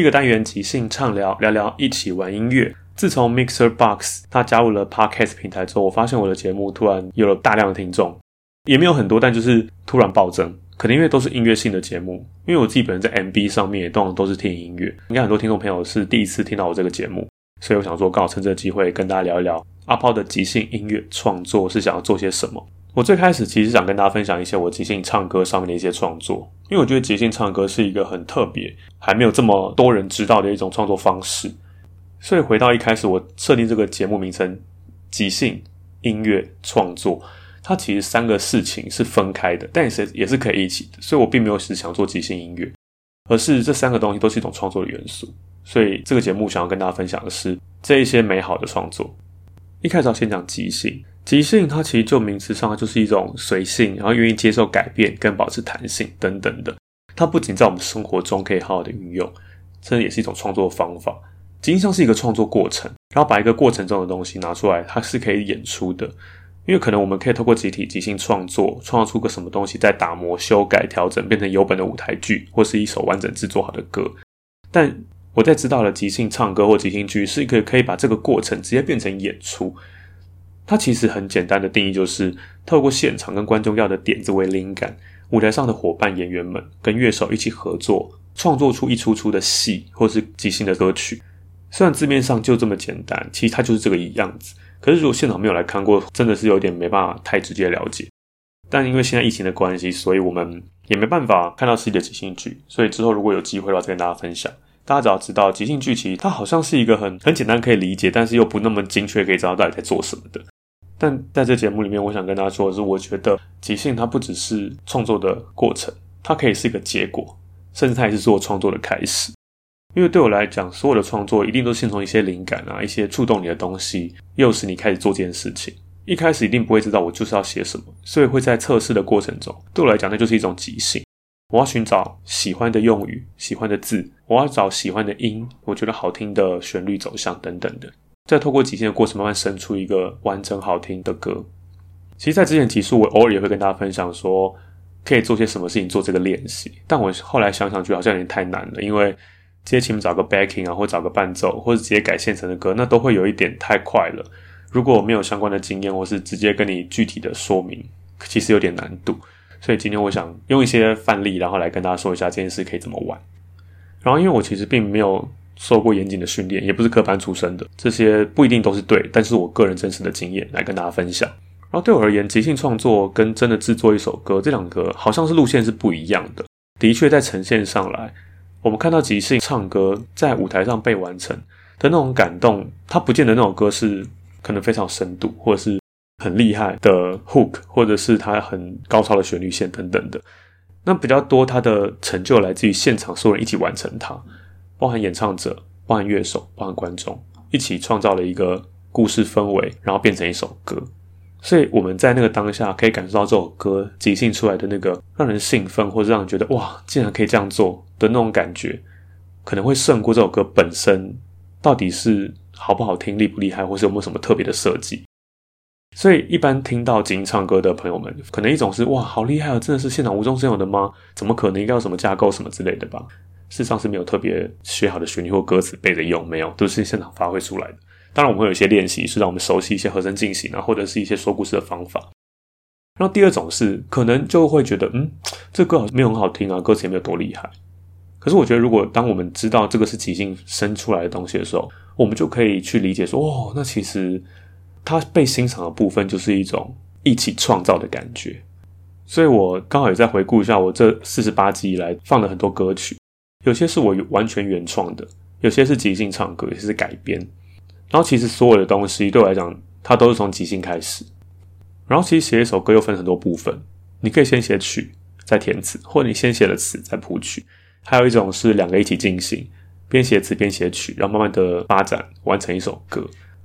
第一个单元即兴畅聊，聊聊一起玩音乐。自从 Mixer Box 它加入了 Podcast 平台之后，我发现我的节目突然有了大量的听众，也没有很多，但就是突然暴增。可能因为都是音乐性的节目，因为我自己本人在 MB 上面也通常都是听音乐，应该很多听众朋友是第一次听到我这个节目，所以我想说，刚好趁这个机会跟大家聊一聊阿炮的即兴音乐创作是想要做些什么。我最开始其实想跟大家分享一些我即兴唱歌上面的一些创作，因为我觉得即兴唱歌是一个很特别、还没有这么多人知道的一种创作方式。所以回到一开始我设定这个节目名称“即兴音乐创作”，它其实三个事情是分开的，但是也是可以一起的。所以我并没有只想做即兴音乐，而是这三个东西都是一种创作的元素。所以这个节目想要跟大家分享的是这一些美好的创作。一开始要先讲即兴。即兴，它其实就名词上，就是一种随性，然后愿意接受改变跟保持弹性等等的。它不仅在我们生活中可以好好的运用，这也是一种创作方法。即兴像是一个创作过程，然后把一个过程中的东西拿出来，它是可以演出的。因为可能我们可以透过集体即兴创作，创造出个什么东西，再打磨、修改、调整，变成有本的舞台剧，或是一首完整制作好的歌。但我在知道了即兴唱歌或即兴剧是一个可以把这个过程直接变成演出。它其实很简单的定义就是，透过现场跟观众要的点子为灵感，舞台上的伙伴演员们跟乐手一起合作，创作出一出出的戏或是即兴的歌曲。虽然字面上就这么简单，其实它就是这个样子。可是如果现场没有来看过，真的是有点没办法太直接了解。但因为现在疫情的关系，所以我们也没办法看到实际的即兴剧。所以之后如果有机会的话，再跟大家分享。大家只要知道，即兴剧其实它好像是一个很很简单可以理解，但是又不那么精确可以知道到底在做什么的。但在这节目里面，我想跟大家说的是，我觉得即兴它不只是创作的过程，它可以是一个结果，甚至它也是做创作的开始。因为对我来讲，所有的创作一定都先从一些灵感啊，一些触动你的东西，诱使你开始做这件事情。一开始一定不会知道我就是要写什么，所以会在测试的过程中，对我来讲，那就是一种即兴。我要寻找喜欢的用语、喜欢的字，我要找喜欢的音，我觉得好听的旋律走向等等的。再透过即兴的过程，慢慢生出一个完整好听的歌。其实，在之前集数，我偶尔也会跟大家分享说，可以做些什么事情做这个练习。但我后来想想，觉得好像有点太难了，因为直接请你找个 backing 啊，或找个伴奏，或者直接改现成的歌，那都会有一点太快了。如果我没有相关的经验，或是直接跟你具体的说明，其实有点难度。所以今天我想用一些范例，然后来跟大家说一下这件事可以怎么玩。然后，因为我其实并没有。受过严谨的训练，也不是科班出身的，这些不一定都是对，但是我个人真实的经验来跟大家分享。然后对我而言，即兴创作跟真的制作一首歌，这两个好像是路线是不一样的。的确，在呈现上来，我们看到即兴唱歌在舞台上被完成的那种感动，它不见得那首歌是可能非常深度，或者是很厉害的 hook，或者是它很高超的旋律线等等的。那比较多，他的成就来自于现场所有人一起完成它，包含演唱者、包含乐手、包含观众，一起创造了一个故事氛围，然后变成一首歌。所以我们在那个当下可以感受到这首歌即兴出来的那个让人兴奋，或者让人觉得哇，竟然可以这样做的那种感觉，可能会胜过这首歌本身到底是好不好听、厉不厉害，或是有没有什么特别的设计。所以一般听到即兴唱歌的朋友们，可能一种是哇，好厉害啊，真的是现场无中生有的吗？怎么可能？应该有什么架构什么之类的吧？事实上是没有特别学好的旋律或歌词背着用，没有，都是现场发挥出来的。当然，我们会有一些练习，是让我们熟悉一些和声进行啊，或者是一些说故事的方法。然后第二种是，可能就会觉得，嗯，这歌好像没有很好听啊，歌词也没有多厉害。可是我觉得，如果当我们知道这个是即兴生出来的东西的时候，我们就可以去理解说，哦，那其实它被欣赏的部分就是一种一起创造的感觉。所以我刚好也在回顾一下我这四十八集以来放了很多歌曲，有些是我完全原创的，有些是即兴唱歌，有些是改编。然后其实所有的东西对我来讲，它都是从即兴开始。然后其实写一首歌又分很多部分，你可以先写曲再填词，或者你先写了词再谱曲。还有一种是两个一起进行，边写词边写曲，然后慢慢的发展完成一首歌。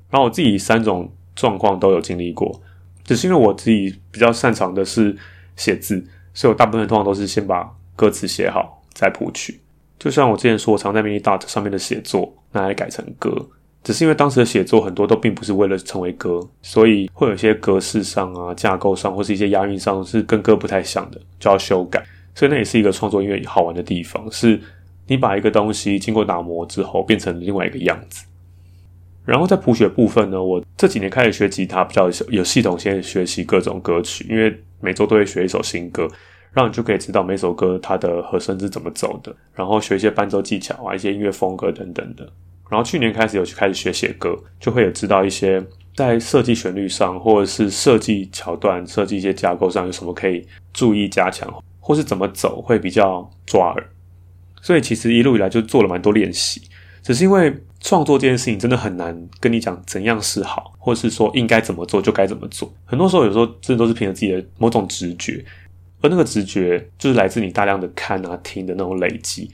然后我自己三种状况都有经历过，只是因为我自己比较擅长的是写字，所以我大部分通常都是先把歌词写好再谱曲。就像我之前说，我常在 Mini Dot 上面的写作拿来改成歌。只是因为当时的写作很多都并不是为了成为歌，所以会有一些格式上啊、架构上或是一些押韵上是跟歌不太像的，就要修改。所以那也是一个创作音乐好玩的地方，是你把一个东西经过打磨之后变成另外一个样子。然后在谱曲部分呢，我这几年开始学吉他，比较有系统性学习各种歌曲，因为每周都会学一首新歌，让你就可以知道每首歌它的和声是怎么走的，然后学一些伴奏技巧啊、一些音乐风格等等的。然后去年开始有去开始学写歌，就会有知道一些在设计旋律上，或者是设计桥段、设计一些架构上有什么可以注意加强，或是怎么走会比较抓耳。所以其实一路以来就做了蛮多练习，只是因为创作这件事情真的很难跟你讲怎样是好，或是说应该怎么做就该怎么做。很多时候有时候真的都是凭着自己的某种直觉，而那个直觉就是来自你大量的看啊听的那种累积。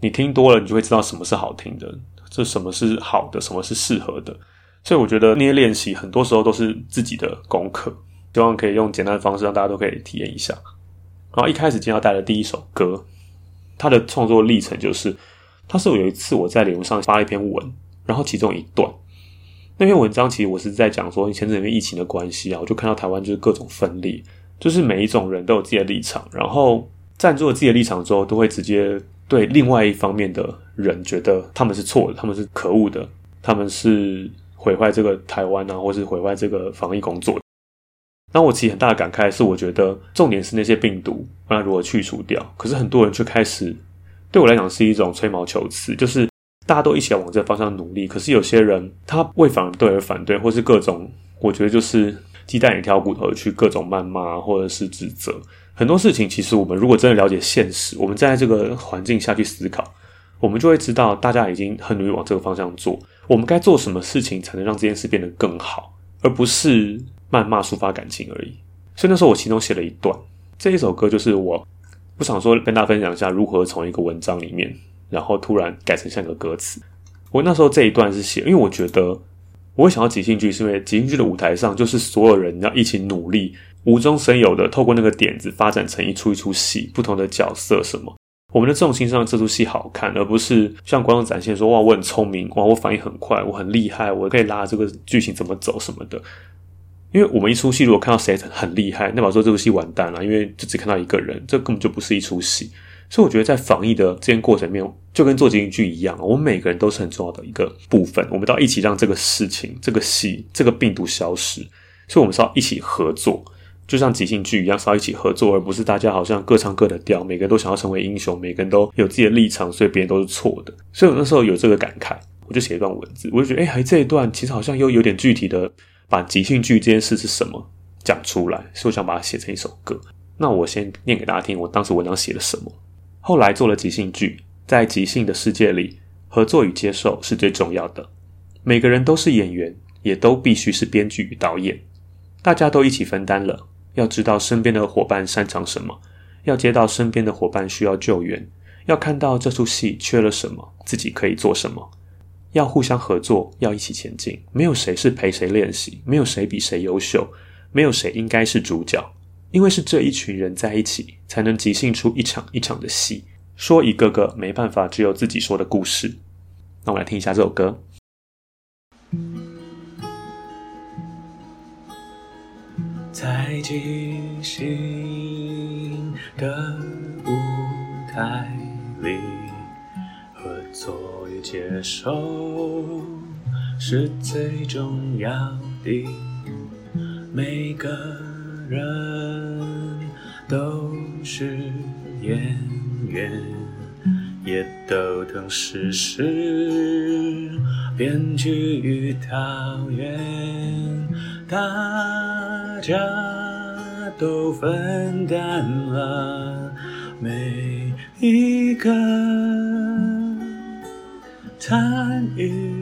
你听多了，你就会知道什么是好听的。这什么是好的，什么是适合的？所以我觉得那些练习很多时候都是自己的功课，希望可以用简单的方式让大家都可以体验一下。然后一开始今天要带的第一首歌，它的创作历程就是，它是我有一次我在脸书上发了一篇文，然后其中一段那篇文章其实我是在讲说前阵子因为疫情的关系啊，我就看到台湾就是各种分裂，就是每一种人都有自己的立场，然后站住了自己的立场之后，都会直接。对另外一方面的人觉得他们是错的，他们是可恶的，他们是毁坏这个台湾啊，或是毁坏这个防疫工作。那我其实很大的感慨是，我觉得重点是那些病毒，那如何去除掉？可是很多人却开始对我来讲是一种吹毛求疵，就是大家都一起往这个方向努力，可是有些人他为反对而反对，或是各种我觉得就是鸡蛋里挑骨头去各种谩骂或者是指责。很多事情，其实我们如果真的了解现实，我们站在这个环境下去思考，我们就会知道，大家已经很努力往这个方向做。我们该做什么事情才能让这件事变得更好，而不是谩骂、抒发感情而已。所以那时候我其中写了一段，这一首歌就是我不想说跟大家分享一下如何从一个文章里面，然后突然改成像一个歌词。我那时候这一段是写，因为我觉得我会想要即兴剧，是因为即兴剧的舞台上就是所有人要一起努力。无中生有的，透过那个点子发展成一出一出戏，不同的角色什么，我们的重心是让这出戏好看，而不是向观众展现说哇，我很聪明，哇，我反应很快，我很厉害，我可以拉这个剧情怎么走什么的。因为我们一出戏如果看到谁很厉害，那表示说这部戏完蛋了，因为就只看到一个人，这根本就不是一出戏。所以我觉得在防疫的这件过程里面，就跟做即兴剧一样，我们每个人都是很重要的一个部分，我们都要一起让这个事情、这个戏、这个病毒消失。所以我们是要一起合作。就像即兴剧一样，是要一起合作，而不是大家好像各唱各的调，每个人都想要成为英雄，每个人都有自己的立场，所以别人都是错的。所以我那时候有这个感慨，我就写一段文字，我就觉得，哎，还这一段其实好像又有点具体的把即兴剧这件事是什么讲出来，所以我想把它写成一首歌。那我先念给大家听，我当时文章写了什么。后来做了即兴剧，在即兴的世界里，合作与接受是最重要的。每个人都是演员，也都必须是编剧与导演，大家都一起分担了。要知道身边的伙伴擅长什么，要接到身边的伙伴需要救援，要看到这出戏缺了什么，自己可以做什么，要互相合作，要一起前进。没有谁是陪谁练习，没有谁比谁优秀，没有谁应该是主角，因为是这一群人在一起，才能即兴出一场一场的戏，说一个个没办法只有自己说的故事。那我们来听一下这首歌。在即兴的舞台里，合作与接受是最重要的。每个人都是演员，也都曾实编剧与导演。大家都分担了每一个参与，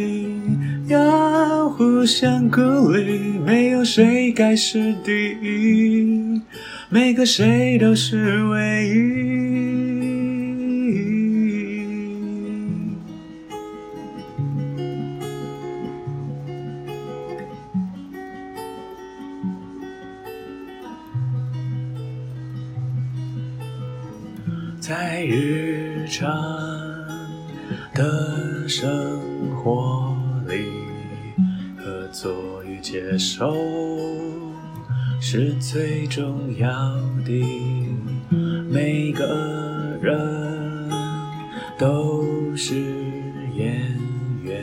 要互相鼓励。没有谁该是第一，每个谁都是唯一。在日常的生活，合作与接受是最重要的。每个人都是演员，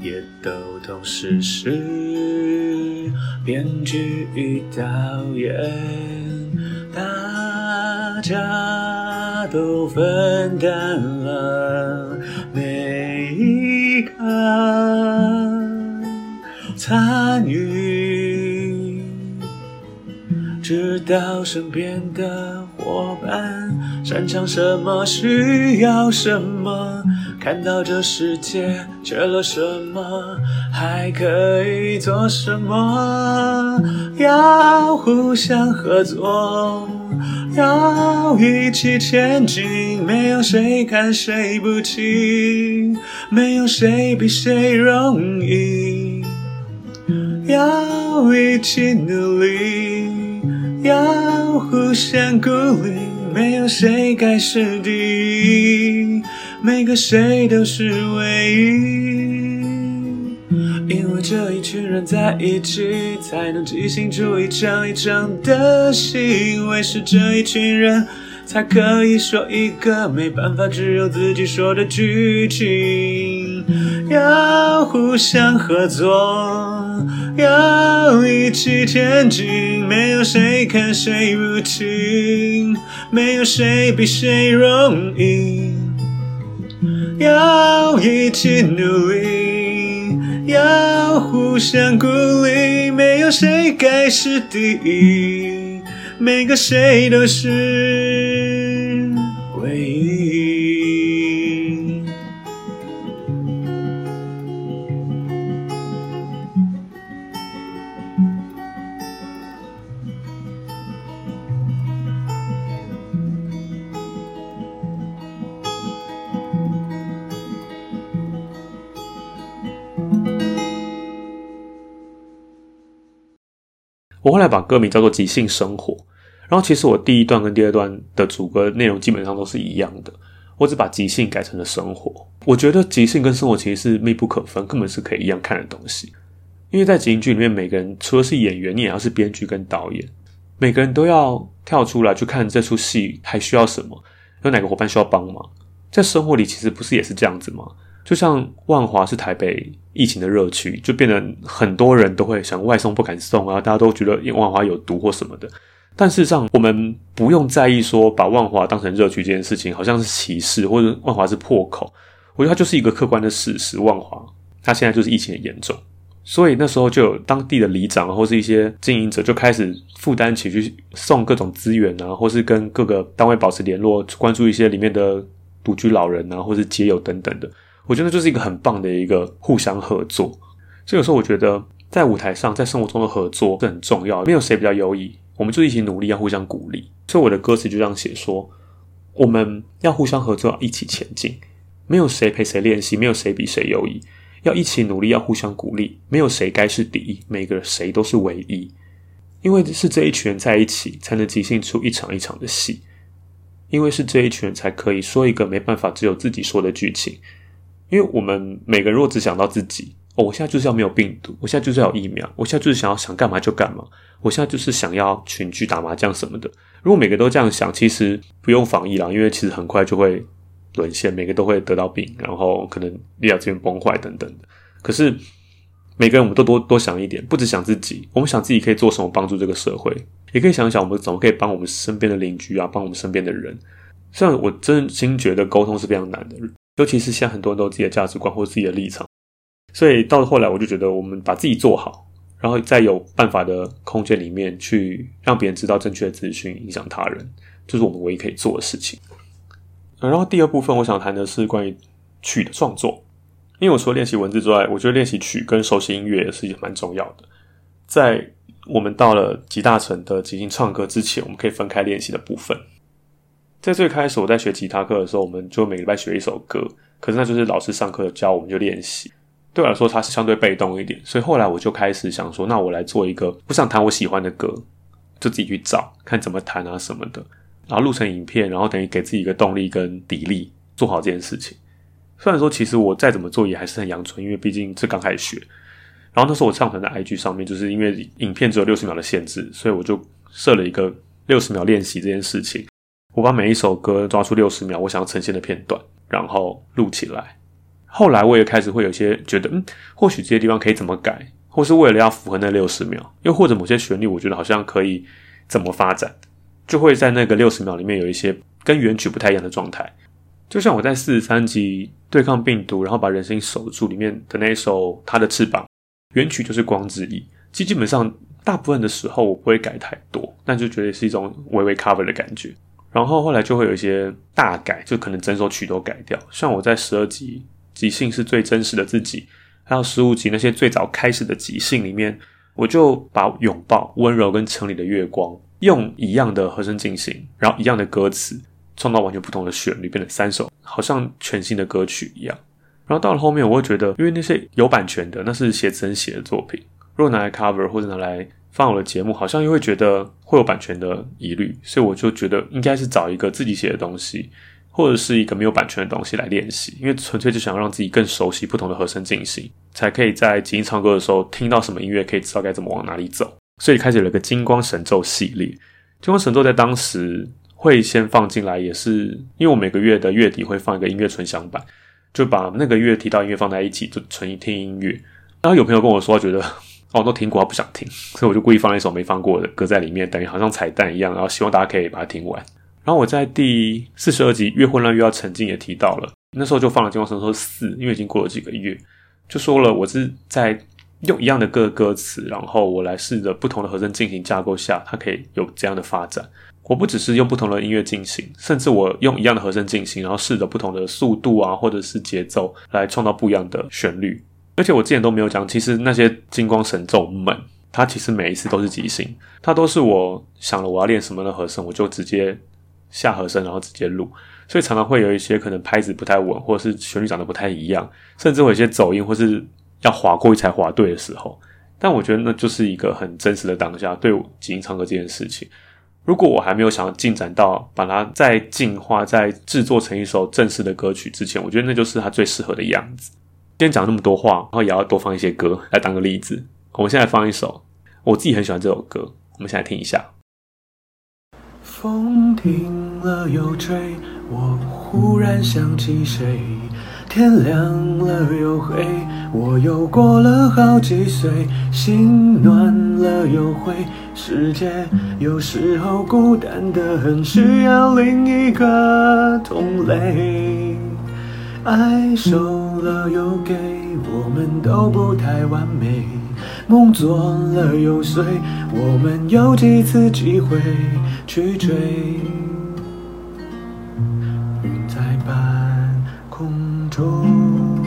也都同时是编剧与导演，大家。都分担身边的伙伴擅长什么，需要什么，看到这世界缺了什么，还可以做什么，要互相合作。要一起前进，没有谁看谁不起，没有谁比谁容易。要一起努力，要互相鼓励，没有谁该是第一，每个谁都是唯一。因为这一群人在一起，才能即兴出一场一场的戏。因为是这一群人，才可以说一个没办法只有自己说的剧情。要互相合作，要一起前进，没有谁看谁不起，没有谁比谁容易。要一起努力。要互相鼓励，没有谁该是第一，每个谁都是唯一。我后来把歌名叫做《即兴生活》，然后其实我第一段跟第二段的主歌内容基本上都是一样的，我只把即兴改成了生活。我觉得即兴跟生活其实是密不可分，根本是可以一样看的东西。因为在即兴剧里面，每个人除了是演员，你也要是编剧跟导演，每个人都要跳出来去看这出戏还需要什么，有哪个伙伴需要帮忙。在生活里其实不是也是这样子吗？就像万华是台北疫情的热区，就变得很多人都会想外送不敢送啊，大家都觉得万华有毒或什么的。但事实上，我们不用在意说把万华当成热区这件事情，好像是歧视或者万华是破口。我觉得它就是一个客观的事实。万华它现在就是疫情很严重，所以那时候就有当地的里长或是一些经营者就开始负担起去送各种资源啊，或是跟各个单位保持联络，关注一些里面的独居老人啊，或是街友等等的。我觉得就是一个很棒的一个互相合作。所以有时候我觉得在舞台上，在生活中的合作是很重要的，没有谁比较优异。我们就一起努力，要互相鼓励。所以我的歌词就这样写说：我们要互相合作，要一起前进。没有谁陪谁练习，没有谁比谁优异。要一起努力，要互相鼓励。没有谁该是第一，每个谁都是唯一。因为是这一群人在一起，才能即兴出一场一场的戏。因为是这一群人才可以说一个没办法只有自己说的剧情。因为我们每个人若只想到自己。哦，我现在就是要没有病毒，我现在就是要疫苗，我现在就是想要想干嘛就干嘛，我现在就是想要群聚打麻将什么的。如果每个都这样想，其实不用防疫了，因为其实很快就会沦陷，每个都会得到病，然后可能医疗资源崩坏等等的。可是每个人我们都多多想一点，不只想自己，我们想自己可以做什么帮助这个社会，也可以想想我们怎么可以帮我们身边的邻居啊，帮我们身边的人。虽然我真心觉得沟通是非常难的，尤其是现在很多人都有自己的价值观或自己的立场。所以到了后来，我就觉得我们把自己做好，然后在有办法的空间里面去让别人知道正确的资讯，影响他人，这、就是我们唯一可以做的事情。然后第二部分，我想谈的是关于曲的创作，因为我除了练习文字之外，我觉得练习曲跟熟悉音乐也是蛮重要的。在我们到了集大成的即兴唱歌之前，我们可以分开练习的部分。在最开始我在学吉他课的时候，我们就每个礼拜学一首歌，可是那就是老师上课教，我们就练习。对我来说，它是相对被动一点，所以后来我就开始想说，那我来做一个，我想弹我喜欢的歌，就自己去找看怎么弹啊什么的，然后录成影片，然后等于给自己一个动力跟砥砺，做好这件事情。虽然说其实我再怎么做也还是很阳春，因为毕竟是刚开始学。然后那时候我上传在 IG 上面，就是因为影片只有六十秒的限制，所以我就设了一个六十秒练习这件事情。我把每一首歌抓出六十秒我想要呈现的片段，然后录起来。后来我也开始会有些觉得，嗯，或许这些地方可以怎么改，或是为了要符合那六十秒，又或者某些旋律，我觉得好像可以怎么发展，就会在那个六十秒里面有一些跟原曲不太一样的状态。就像我在四十三集对抗病毒，然后把人心守住里面的那一首《他的翅膀》，原曲就是光之翼，其实基本上大部分的时候我不会改太多，但就觉得是一种微微 cover 的感觉。然后后来就会有一些大改，就可能整首曲都改掉。像我在十二集。即兴是最真实的自己，还有十五集那些最早开始的即兴里面，我就把拥抱、温柔跟城里的月光用一样的和声进行，然后一样的歌词，创造完全不同的旋律，变成三首好像全新的歌曲一样。然后到了后面，我会觉得，因为那些有版权的，那是写真写的作品，如果拿来 cover 或者拿来放我的节目，好像又会觉得会有版权的疑虑，所以我就觉得应该是找一个自己写的东西。或者是一个没有版权的东西来练习，因为纯粹就想让自己更熟悉不同的和声进行，才可以在即兴唱歌的时候听到什么音乐，可以知道该怎么往哪里走。所以开始了个金光神咒系列。金光神咒在当时会先放进来，也是因为我每个月的月底会放一个音乐纯享版，就把那个月提到音乐放在一起，就纯听音乐。然后有朋友跟我说，觉得哦都听过，不想听，所以我就故意放了一首没放过的歌在里面，等于好像彩蛋一样，然后希望大家可以把它听完。然后我在第四十二集越混乱越要沉静也提到了，那时候就放了《金光神咒四》，因为已经过了几个月，就说了我是在用一样的歌歌词，然后我来试着不同的和声进行架构下，它可以有这样的发展。我不只是用不同的音乐进行，甚至我用一样的和声进行，然后试着不同的速度啊，或者是节奏来创造不一样的旋律。而且我之前都没有讲，其实那些金光神咒们，它其实每一次都是即兴，它都是我想了我要练什么的和声，我就直接。下和声，然后直接录，所以常常会有一些可能拍子不太稳，或者是旋律长得不太一样，甚至会有一些走音，或是要划过去才划对的时候。但我觉得那就是一个很真实的当下，对即兴唱歌这件事情。如果我还没有想要进展到把它再进化、再制作成一首正式的歌曲之前，我觉得那就是它最适合的样子。今天讲那么多话，然后也要多放一些歌来当个例子。我们现在放一首我自己很喜欢这首歌，我们现在听一下。风停了又吹，我忽然想起谁，天亮了又黑，我又过了好几岁，心暖了又灰，世界有时候孤单得很，需要另一个同类。爱收了又给，我们都不太完美，梦做了又碎，我们有几次机会去追。云在半空中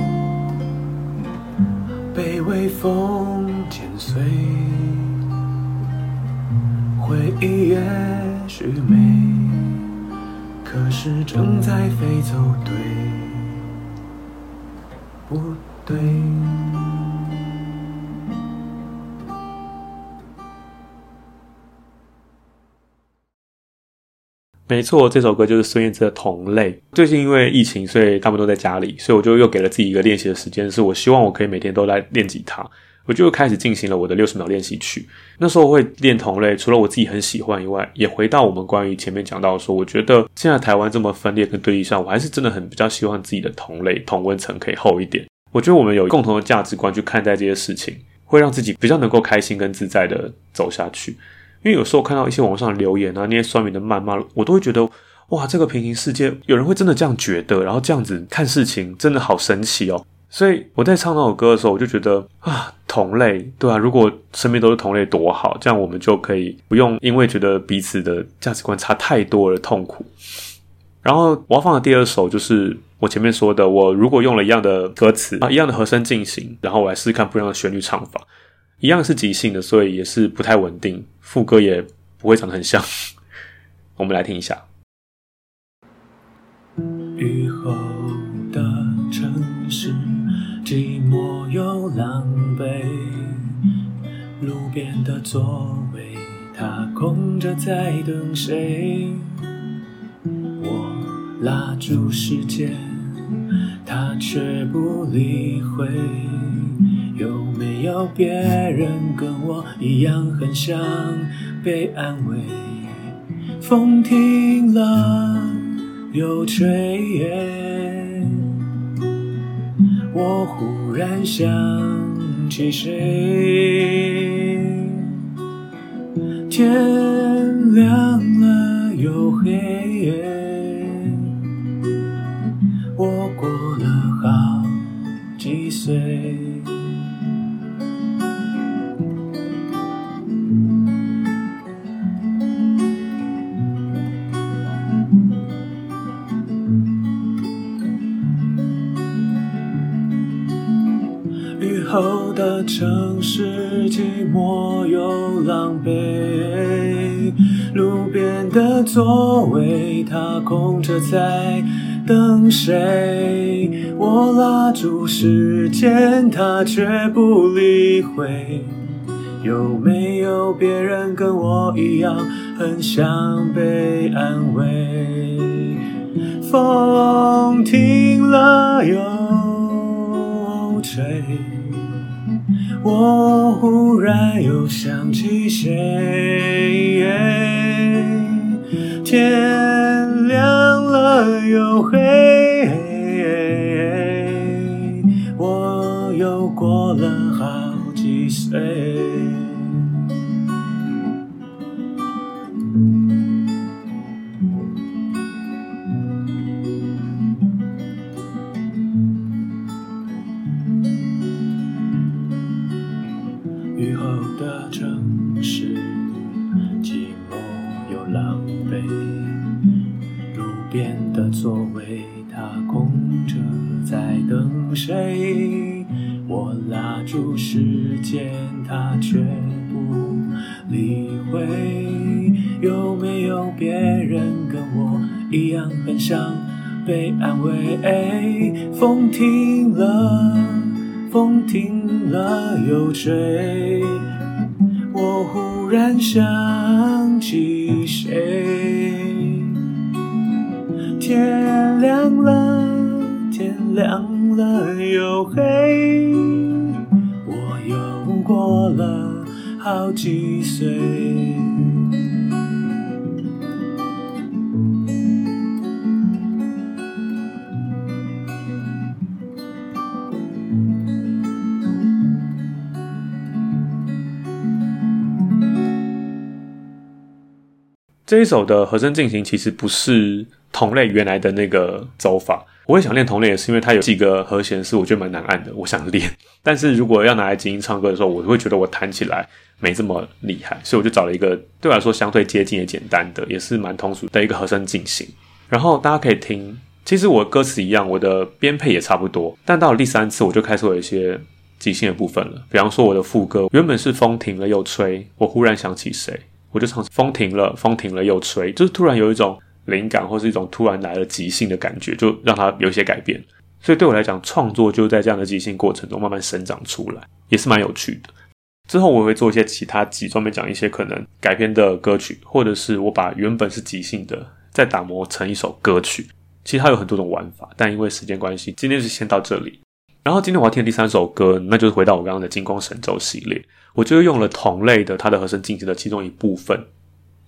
被微风剪碎，回忆也许美，可是正在飞走，对对？没错，这首歌就是孙燕姿的《同类》。最近因为疫情，所以他们都在家里，所以我就又给了自己一个练习的时间，是我希望我可以每天都来练吉他。我就开始进行了我的六十秒练习曲。那时候我会练同类，除了我自己很喜欢以外，也回到我们关于前面讲到说，我觉得现在台湾这么分裂跟对立上，我还是真的很比较希望自己的同类同温层可以厚一点。我觉得我们有共同的价值观去看待这些事情，会让自己比较能够开心跟自在的走下去。因为有时候看到一些网上的留言啊，那些酸民的谩骂，我都会觉得，哇，这个平行世界有人会真的这样觉得，然后这样子看事情，真的好神奇哦。所以我在唱那首歌的时候，我就觉得啊，同类，对啊，如果身边都是同类多好，这样我们就可以不用因为觉得彼此的价值观差太多而痛苦。然后我要放的第二首就是我前面说的，我如果用了一样的歌词啊，一样的和声进行，然后我来试试看不一样的旋律唱法。一样是即兴的，所以也是不太稳定，副歌也不会长得很像。我们来听一下。雨后的城市，寂寞又狼狈，路边的座位，它空着在等谁？拉住时间，它却不理会。有没有别人跟我一样很想被安慰？风停了又吹，我忽然想起谁？天亮了又黑，几岁。后的城市寂寞又狼狈，路边的座位它空着在等谁？我拉住时间，它却不理会。有没有别人跟我一样很想被安慰？风停了又吹。我忽然又想起谁？天亮了又黑，醉雨后的城市寂寞又狼狈路边的座位他空着在等谁？我拉住时间，他却不理会。有没有别人跟我一样很想被安慰？风停了，风停了又吹。我忽然想起谁？天亮了，天亮。了又黑，好几岁。这一首的和声进行其实不是同类原来的那个走法我会想练同类，也是因为它有几个和弦是我觉得蛮难按的，我想练。但是如果要拿来即兴唱歌的时候，我会觉得我弹起来没这么厉害，所以我就找了一个对我来说相对接近也简单的，也是蛮通俗的一个和声进行。然后大家可以听，其实我歌词一样，我的编配也差不多，但到了第三次我就开始有一些即兴的部分了。比方说我的副歌原本是风停了又吹，我忽然想起谁，我就唱风停了，风停了又吹，就是突然有一种。灵感或是一种突然来了即兴的感觉，就让它有一些改变。所以对我来讲，创作就在这样的即兴过程中慢慢生长出来，也是蛮有趣的。之后我会做一些其他集，专门讲一些可能改编的歌曲，或者是我把原本是即兴的再打磨成一首歌曲。其实它有很多种玩法，但因为时间关系，今天就先到这里。然后今天我要听的第三首歌，那就是回到我刚刚的《金光神咒》系列，我就用了同类的它的和声进行的其中一部分，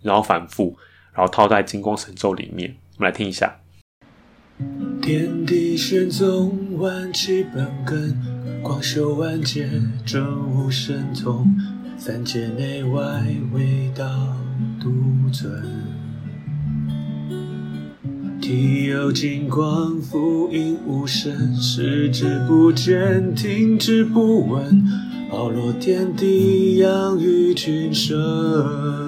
然后反复。然后套在金光神咒里面，我们来听一下。天地玄宗，万气本根，广修万劫，证悟神通，三界内外，唯道独尊。体有金光，覆应无声，视之不见，听之不闻，包罗天地，养育群生。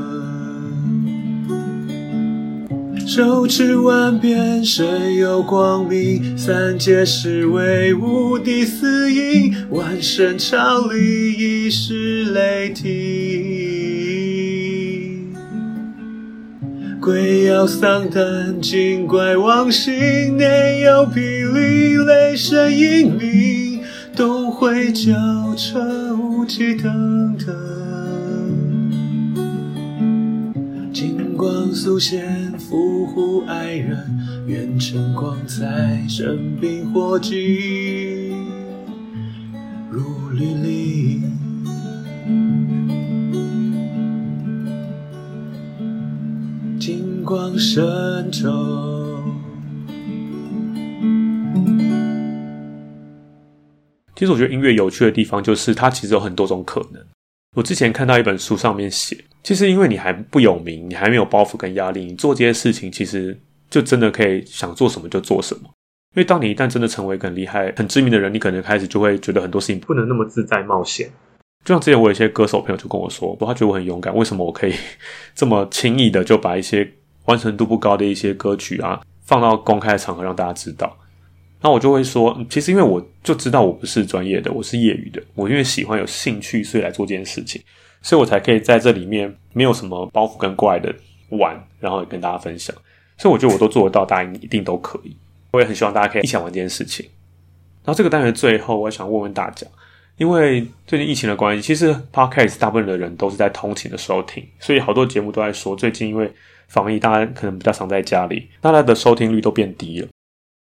手持万变，身有光明，三界是为无敌四应，万神朝礼，一时雷霆。鬼妖丧胆，精怪亡形，内有霹雳，雷声应鸣，东会交彻，无极腾腾。光速现，伏虎爱人，愿晨光在，生冰火尽，如履临。金光神咒。其实我觉得音乐有趣的地方，就是它其实有很多种可能。我之前看到一本书上面写，其实因为你还不有名，你还没有包袱跟压力，你做这些事情其实就真的可以想做什么就做什么。因为当你一旦真的成为很厉害、很知名的人，你可能开始就会觉得很多事情不能那么自在冒险。就像之前我有一些歌手朋友就跟我说，他觉得我很勇敢，为什么我可以这么轻易的就把一些完成度不高的一些歌曲啊放到公开的场合让大家知道？那我就会说，其实因为我就知道我不是专业的，我是业余的。我因为喜欢有兴趣，所以来做这件事情，所以我才可以在这里面没有什么包袱跟怪的玩，然后也跟大家分享。所以我觉得我都做得到，大家一定都可以。我也很希望大家可以一起玩这件事情。然后这个单元最后，我想问问大家，因为最近疫情的关系，其实 Podcast 大部分的人都是在通勤的时候听，所以好多节目都在说，最近因为防疫，大家可能比较常在家里，大家的收听率都变低了。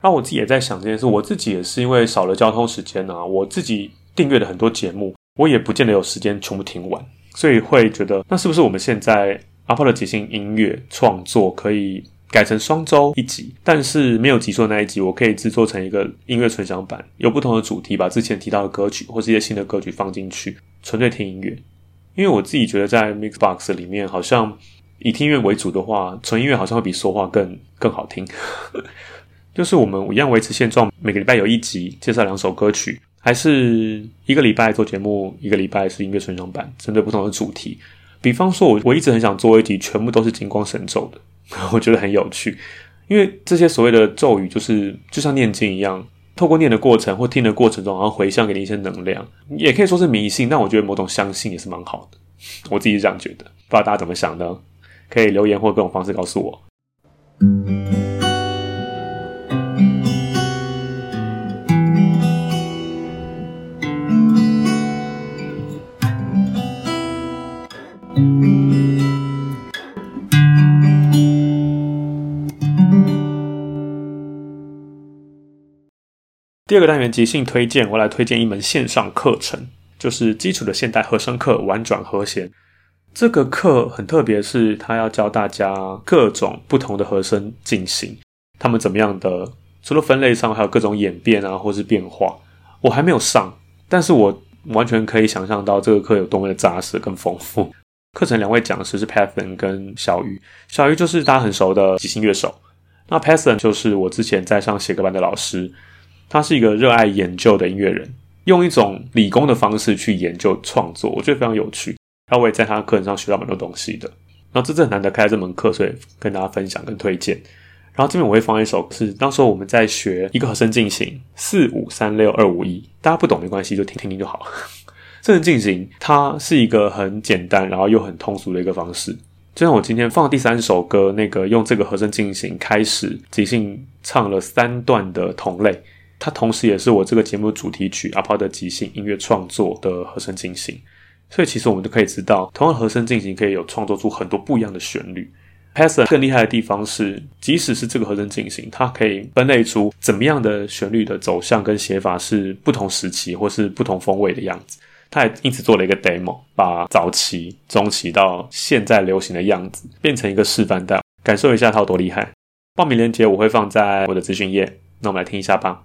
那我自己也在想这件事，我自己也是因为少了交通时间啊，我自己订阅了很多节目，我也不见得有时间全部听完，所以会觉得那是不是我们现在阿炮的即兴音乐创作可以改成双周一集，但是没有集数的那一集，我可以制作成一个音乐纯享版，有不同的主题，把之前提到的歌曲或是一些新的歌曲放进去，纯粹听音乐。因为我自己觉得在 Mixbox 里面，好像以听音乐为主的话，纯音乐好像会比说话更更好听。就是我们一样维持现状，每个礼拜有一集介绍两首歌曲，还是一个礼拜做节目，一个礼拜是音乐纯享版，针对不同的主题。比方说，我我一直很想做一集全部都是金光神咒的，我觉得很有趣，因为这些所谓的咒语，就是就像念经一样，透过念的过程或听的过程中，然后回向给你一些能量，也可以说是迷信，但我觉得某种相信也是蛮好的。我自己是这样觉得，不知道大家怎么想的？可以留言或各种方式告诉我。第二个单元即兴推荐，我来推荐一门线上课程，就是基础的现代和声课，玩转和弦。这个课很特别，是他要教大家各种不同的和声进行，他们怎么样的，除了分类上，还有各种演变啊，或是变化。我还没有上，但是我完全可以想象到这个课有多么的扎实跟丰富。课程两位讲师是 Pathan 跟小鱼，小鱼就是大家很熟的即兴乐手，那 Pathan 就是我之前在上写歌班的老师，他是一个热爱研究的音乐人，用一种理工的方式去研究创作，我觉得非常有趣。然后我也在他的课程上学到蛮多东西的。然后这次很难得开这门课，所以跟大家分享跟推荐。然后这边我会放一首是当时候我们在学一个和声进行四五三六二五一，大家不懂没关系，就听听听就好。这进行，它是一个很简单，然后又很通俗的一个方式。就像我今天放的第三首歌，那个用这个和声进行开始即兴唱了三段的同类，它同时也是我这个节目主题曲阿抛的即兴音乐创作的和声进行。所以其实我们就可以知道，同样和声进行可以有创作出很多不一样的旋律。Pathan 更厉害的地方是，即使是这个和声进行，它可以分类出怎么样的旋律的走向跟写法是不同时期或是不同风味的样子。他还因此做了一个 demo，把早期、中期到现在流行的样子变成一个示范带，感受一下他有多厉害。报名链接我会放在我的资讯页，那我们来听一下吧。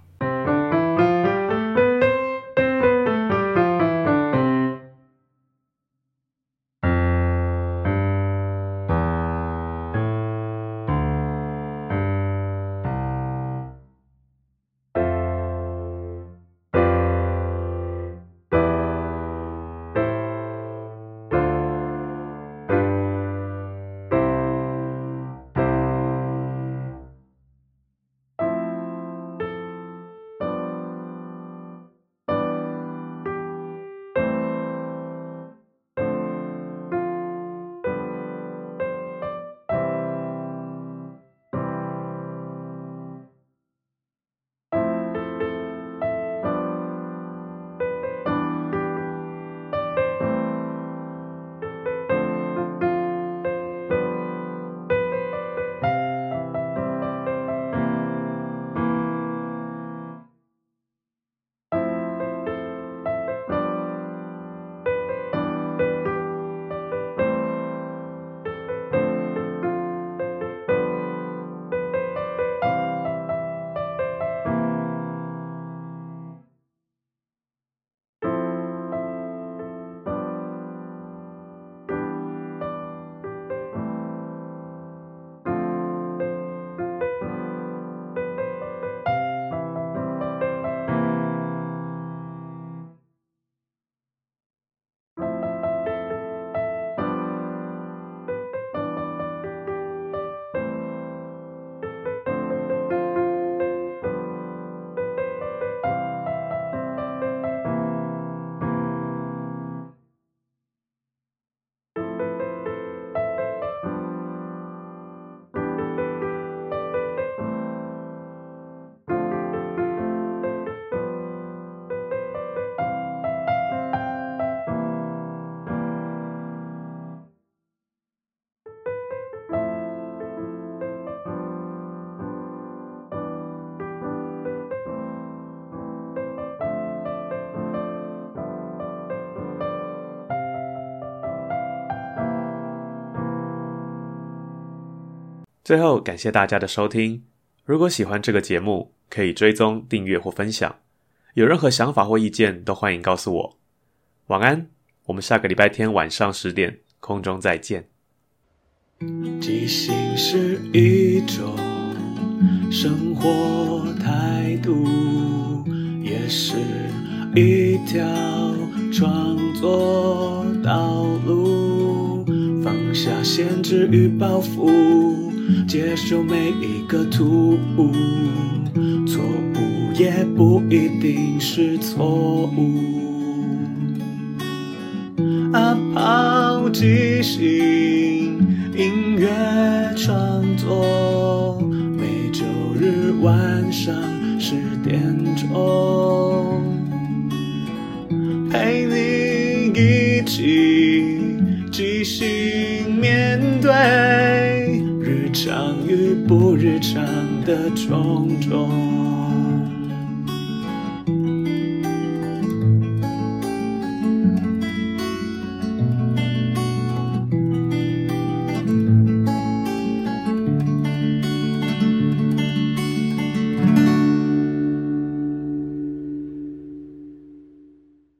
最后，感谢大家的收听。如果喜欢这个节目，可以追踪、订阅或分享。有任何想法或意见，都欢迎告诉我。晚安，我们下个礼拜天晚上十点空中再见。即兴是一种生活态度，也是一条创作道路。放下限制与包袱。接受每一个突兀，错误也不一定是错误。啊抛即兴音乐创作，日常的种种。